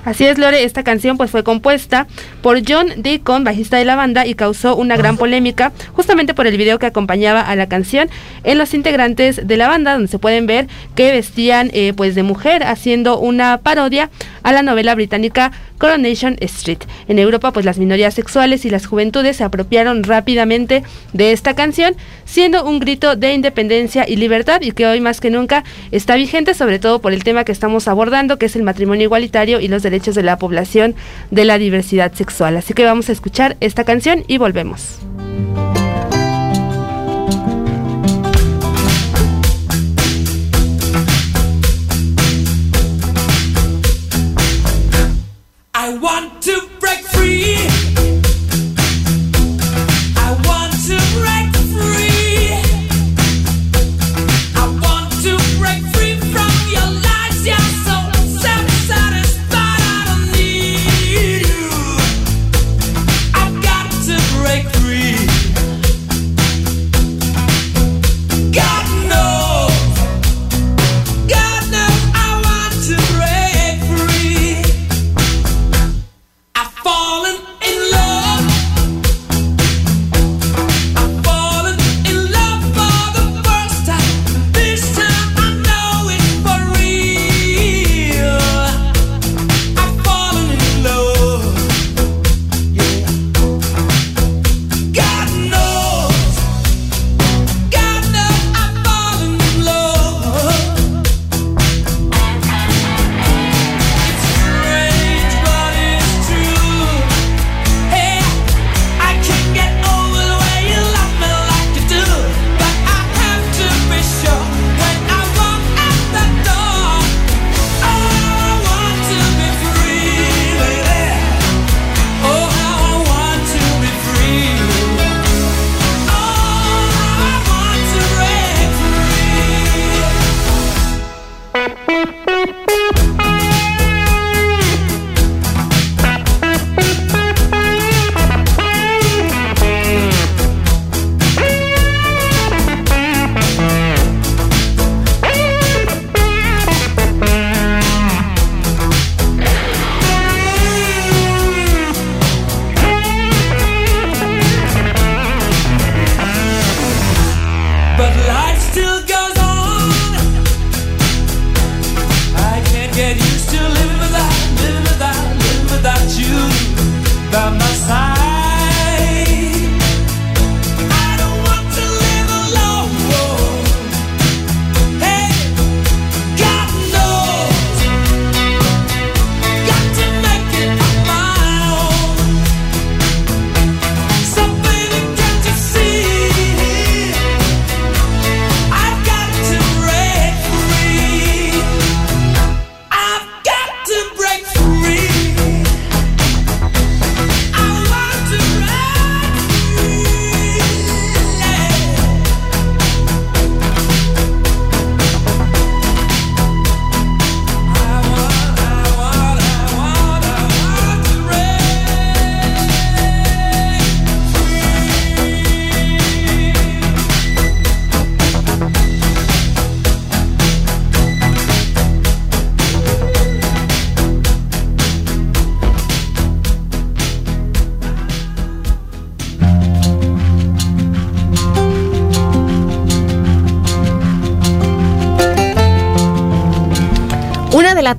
Así es, Lore, esta canción pues fue compuesta por John Deacon, bajista de la banda, y causó una gran polémica justamente por el video que acompañaba a la canción en los integrantes de la banda, donde se pueden ver que vestían eh, pues de mujer haciendo una parodia a la novela británica Coronation Street. En Europa pues las minorías sexuales y las juventudes se apropiaron rápidamente de esta canción, siendo un grito de independencia y libertad y que hoy más que nunca está vigente, sobre todo por el tema que estamos abordando, que es el matrimonio igualitario y los derechos de la población de la diversidad sexual. Así que vamos a escuchar esta canción y volvemos. I want to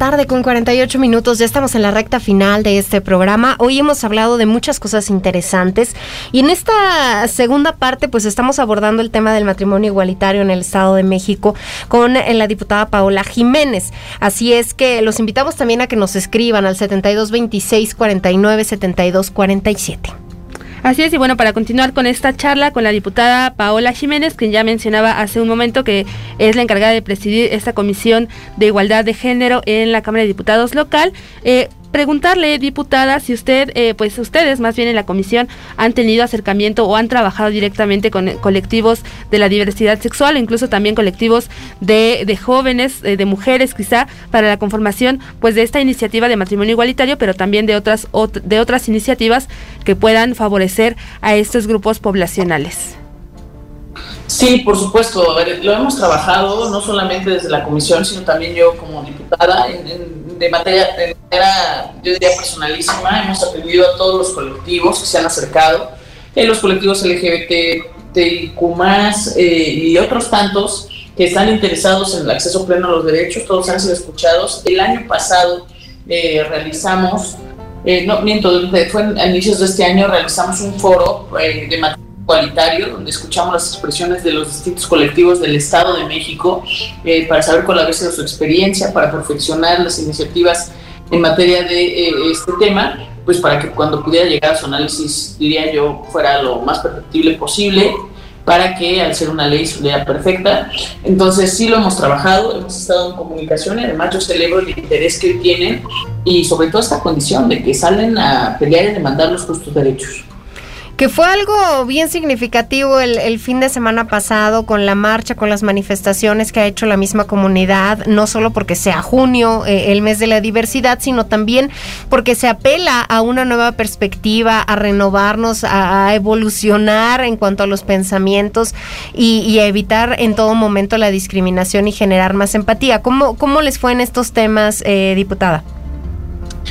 tarde con 48 minutos, ya estamos en la recta final de este programa. Hoy hemos hablado de muchas cosas interesantes y en esta segunda parte pues estamos abordando el tema del matrimonio igualitario en el Estado de México con eh, la diputada Paola Jiménez. Así es que los invitamos también a que nos escriban al 7226 49 72 47. Así es, y bueno, para continuar con esta charla con la diputada Paola Jiménez, quien ya mencionaba hace un momento que es la encargada de presidir esta comisión de igualdad de género en la Cámara de Diputados local, eh, preguntarle, diputada, si usted, eh, pues ustedes más bien en la comisión han tenido acercamiento o han trabajado directamente con eh, colectivos de la diversidad sexual, incluso también colectivos de, de jóvenes, eh, de mujeres quizá, para la conformación pues de esta iniciativa de matrimonio igualitario, pero también de otras, ot- de otras iniciativas que puedan favorecer a estos grupos poblacionales. Sí, por supuesto. A ver, lo hemos trabajado no solamente desde la comisión, sino también yo como diputada en, en- de materia, de manera, yo diría personalísima. Hemos atendido a todos los colectivos que se han acercado, eh, los colectivos LGBTIQ+, eh, y otros tantos que están interesados en el acceso pleno a los derechos. Todos han sido escuchados. El año pasado eh, realizamos, eh, no miento, fue a inicios de este año realizamos un foro eh, de matrimonio igualitario, donde escuchamos las expresiones de los distintos colectivos del Estado de México eh, para saber cuál ha sido su experiencia, para perfeccionar las iniciativas en materia de eh, este tema, pues para que cuando pudiera llegar a su análisis, diría yo, fuera lo más perfectible posible, para que al ser una ley saliera perfecta. Entonces sí lo hemos trabajado, hemos estado en comunicación y además yo celebro el interés que tienen y sobre todo esta condición de que salen a pelear y demandar los justos derechos. Que fue algo bien significativo el, fin de semana pasado con la marcha, con las manifestaciones que ha hecho la misma comunidad, no solo porque sea junio, eh, el mes de la diversidad, sino también porque se apela a una nueva perspectiva, a renovarnos, a, evolucionar en cuanto a los pensamientos y, a evitar en todo momento la discriminación y generar más empatía. ¿Cómo, cómo les fue en estos temas, eh, diputada?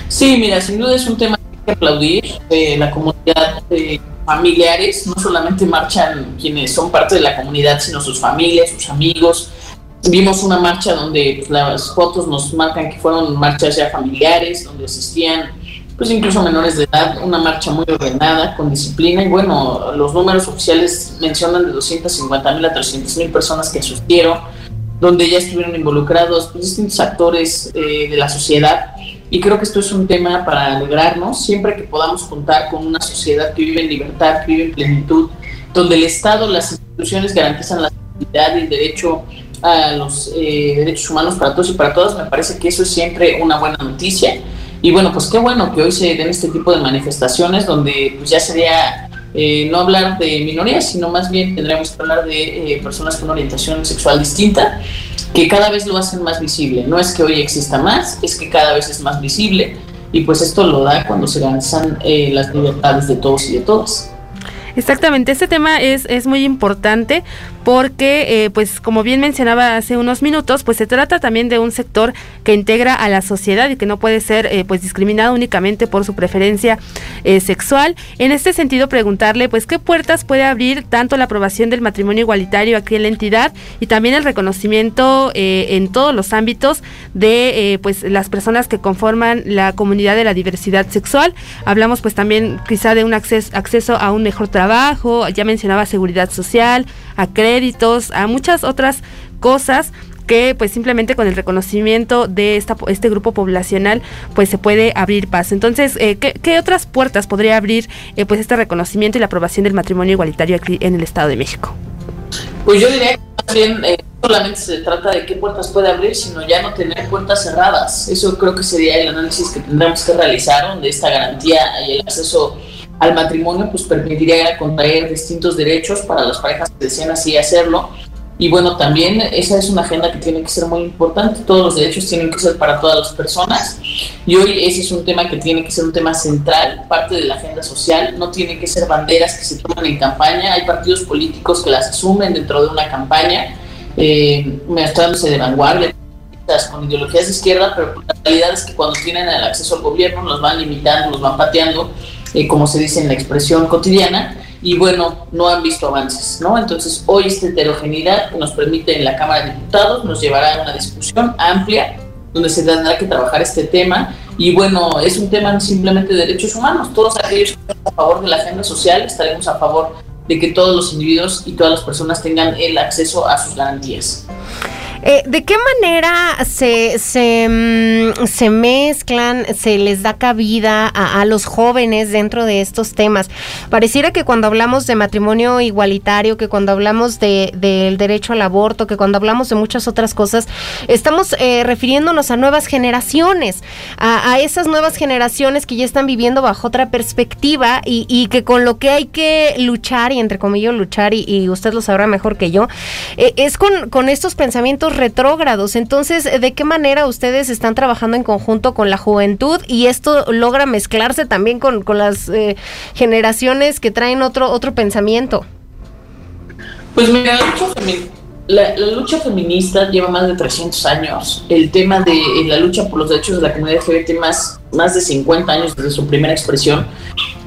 Sí, mira, sin duda es un tema aplaudir. Eh, la comunidad de familiares, no solamente marchan quienes son parte de la comunidad, sino sus familias, sus amigos. Vimos una marcha donde pues, las fotos nos marcan que fueron marchas ya familiares, donde asistían pues incluso menores de edad, una marcha muy ordenada, con disciplina, y bueno, los números oficiales mencionan de 250 mil a 300 mil personas que asistieron, donde ya estuvieron involucrados distintos actores eh, de la sociedad, y creo que esto es un tema para alegrarnos, siempre que podamos contar con una sociedad que vive en libertad, que vive en plenitud, donde el Estado, las instituciones garantizan la seguridad y el derecho a los eh, derechos humanos para todos y para todas, me parece que eso es siempre una buena noticia. Y bueno, pues qué bueno que hoy se den este tipo de manifestaciones donde pues ya sería eh, no hablar de minorías, sino más bien tendríamos que hablar de eh, personas con orientación sexual distinta, que cada vez lo hacen más visible. No es que hoy exista más, es que cada vez es más visible y pues esto lo da cuando se lanzan eh, las libertades de todos y de todas. Exactamente, este tema es, es muy importante porque, eh, pues como bien mencionaba hace unos minutos, pues se trata también de un sector que integra a la sociedad y que no puede ser eh, pues discriminado únicamente por su preferencia eh, sexual. En este sentido, preguntarle, pues qué puertas puede abrir tanto la aprobación del matrimonio igualitario aquí en la entidad y también el reconocimiento eh, en todos los ámbitos de pues las personas que conforman la comunidad de la diversidad sexual. Hablamos pues también quizá de un acceso, acceso a un mejor trabajo, ya mencionaba seguridad social, a créditos, a muchas otras cosas que pues simplemente con el reconocimiento de esta, este grupo poblacional pues se puede abrir paso. Entonces, eh, ¿qué, qué otras puertas podría abrir eh, pues este reconocimiento y la aprobación del matrimonio igualitario aquí en el Estado de México? Pues yo diría que más bien eh, solamente se trata de qué puertas puede abrir, sino ya no tener puertas cerradas. Eso creo que sería el análisis que tendríamos que realizar, donde esta garantía y el acceso al matrimonio pues permitiría contraer distintos derechos para las parejas que desean así hacerlo. Y bueno, también esa es una agenda que tiene que ser muy importante. Todos los derechos tienen que ser para todas las personas. Y hoy ese es un tema que tiene que ser un tema central, parte de la agenda social. No tiene que ser banderas que se toman en campaña. Hay partidos políticos que las asumen dentro de una campaña, eh, de vanguardia con ideologías de izquierda, pero la realidad es que cuando tienen el acceso al gobierno los van limitando, los van pateando, eh, como se dice en la expresión cotidiana, y bueno, no han visto avances, ¿no? Entonces, hoy esta heterogeneidad que nos permite en la Cámara de Diputados nos llevará a una discusión amplia donde se tendrá que trabajar este tema. Y bueno, es un tema simplemente de derechos humanos. Todos aquellos que están a favor de la agenda social estaremos a favor de que todos los individuos y todas las personas tengan el acceso a sus garantías. Eh, ¿De qué manera se, se, mm, se mezclan, se les da cabida a, los jóvenes dentro de estos temas? Pareciera que cuando hablamos de matrimonio igualitario, que cuando hablamos de- del derecho al aborto, que cuando hablamos de muchas otras cosas, estamos eh, refiriéndonos a nuevas generaciones, a, a esas nuevas generaciones que ya están viviendo bajo otra perspectiva y, y que con lo que hay que luchar, y entre comillas luchar, y, y usted lo sabrá mejor que yo, eh, es con, con estos pensamientos retrógrados. Entonces, ¿de qué manera ustedes están trabajando en conjunto con la juventud y esto logra mezclarse también con, con las eh, generaciones que traen otro, otro pensamiento? Pues mira, femi- la- lucha feminista lleva más de 300 años. El tema de la lucha por los derechos de la comunidad LGBT más, más de 50 años desde su primera expresión.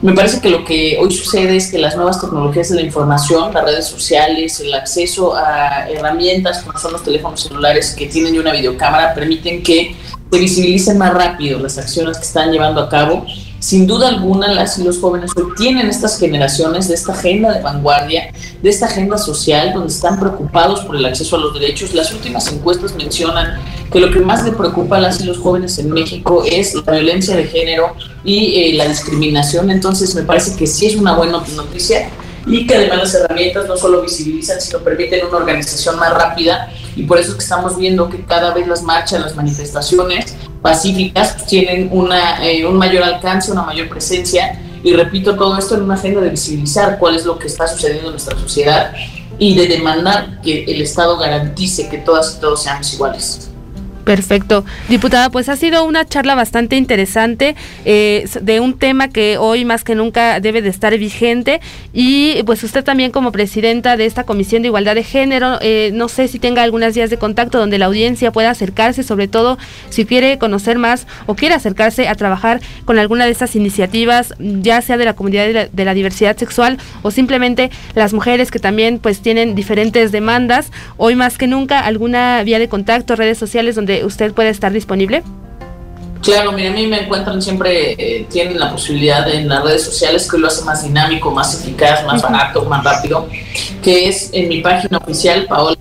Me parece que lo que hoy sucede es que las nuevas tecnologías de la información, las redes sociales, el acceso a herramientas como son los teléfonos celulares que tienen una videocámara, permiten que se visibilicen más rápido las acciones que están llevando a cabo. Sin duda alguna, las y los jóvenes hoy tienen estas generaciones de esta agenda de vanguardia, de esta agenda social, donde están preocupados por el acceso a los derechos. Las últimas encuestas mencionan que lo que más le preocupa a las y los jóvenes en México es la violencia de género y eh, la discriminación. Entonces, me parece que sí es una buena noticia y que además las herramientas no solo visibilizan, sino permiten una organización más rápida y por eso es que estamos viendo que cada vez las marchas, las manifestaciones pacíficas pues, tienen una, eh, un mayor alcance, una mayor presencia y repito todo esto en una agenda de visibilizar cuál es lo que está sucediendo en nuestra sociedad y de demandar que el Estado garantice que todas y todos seamos iguales. Perfecto. Diputada, pues ha sido una charla bastante interesante eh, de un tema que hoy más que nunca debe de estar vigente y pues usted también como presidenta de esta Comisión de Igualdad de Género, eh, no sé si tenga algunas vías de contacto donde la audiencia pueda acercarse, sobre todo si quiere conocer más o quiere acercarse a trabajar con alguna de estas iniciativas, ya sea de la comunidad de la, de la diversidad sexual o simplemente las mujeres que también pues tienen diferentes demandas. Hoy más que nunca, alguna vía de contacto, redes sociales donde usted pueda estar disponible. Claro, mira, a mí me encuentran siempre, eh, tienen la posibilidad en las redes sociales que lo hace más dinámico, más eficaz, más barato, más rápido, que es en mi página oficial, Paola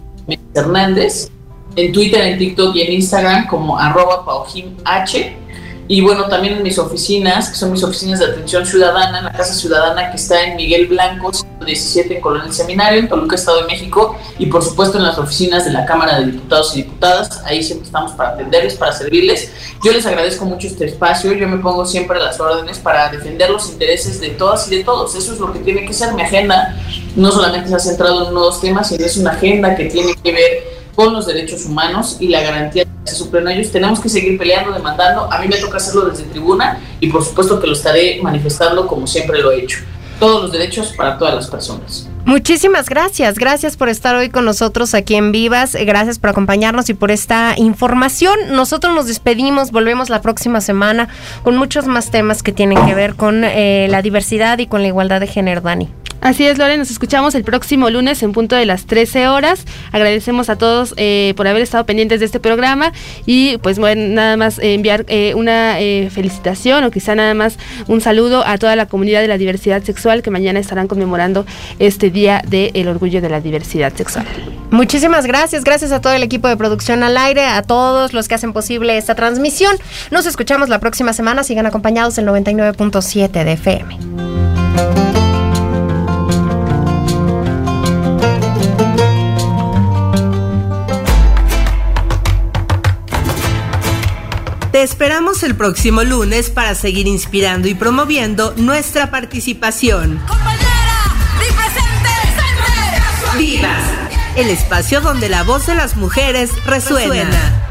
Hernández, en Twitter, en TikTok y en Instagram como arroba paojimh. Y bueno, también en mis oficinas, que son mis oficinas de atención ciudadana, en la Casa Ciudadana que está en Miguel Blanco, 117 en Colonia Seminario, en Toluca, Estado de México, y por supuesto en las oficinas de la Cámara de Diputados y Diputadas. Ahí siempre estamos para atenderles, para servirles. Yo les agradezco mucho este espacio, yo me pongo siempre a las órdenes para defender los intereses de todas y de todos. Eso es lo que tiene que ser mi agenda. No solamente se ha centrado en uno o dos temas, sino es una agenda que tiene que ver con los derechos humanos y la garantía de acceso pleno a ellos. Tenemos que seguir peleando, demandando. A mí me toca hacerlo desde tribuna y por supuesto que lo estaré manifestando como siempre lo he hecho. Todos los derechos para todas las personas. Muchísimas gracias, gracias por estar hoy con nosotros aquí en Vivas, gracias por acompañarnos y por esta información. Nosotros nos despedimos, volvemos la próxima semana con muchos más temas que tienen que ver con eh, la diversidad y con la igualdad de género, Dani. Así es, Lore, nos escuchamos el próximo lunes en punto de las 13 horas. Agradecemos a todos eh, por haber estado pendientes de este programa y pues bueno, nada más eh, enviar eh, una felicitación o quizá nada más un saludo a toda la comunidad de la diversidad sexual que mañana estarán conmemorando este Día del Orgullo de la Diversidad Sexual. Muchísimas gracias, gracias a todo el equipo de producción al aire, a todos los que hacen posible esta transmisión. Nos escuchamos la próxima semana, sigan acompañados del 99.7 de FM. Te esperamos el próximo lunes para seguir inspirando y promoviendo nuestra participación. Vivas, el espacio donde la voz de las mujeres resuena.